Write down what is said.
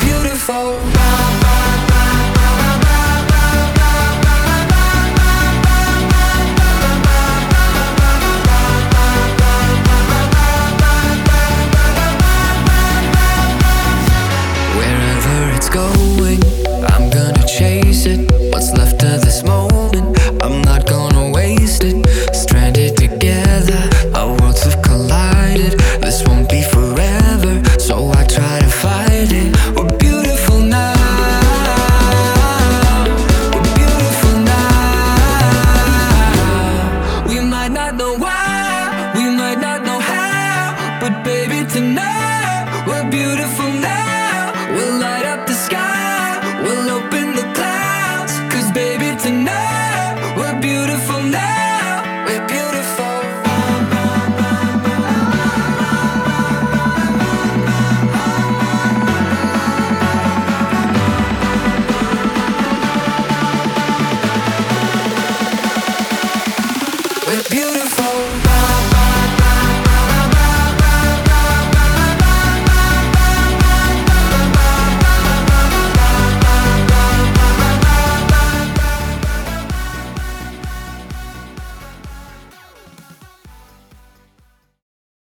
beautiful. know why, we might not know how, but baby, tonight we're beautiful now. We'll light up the sky, we'll open the clouds, cause baby, tonight we're beautiful now. We're beautiful. We're beautiful.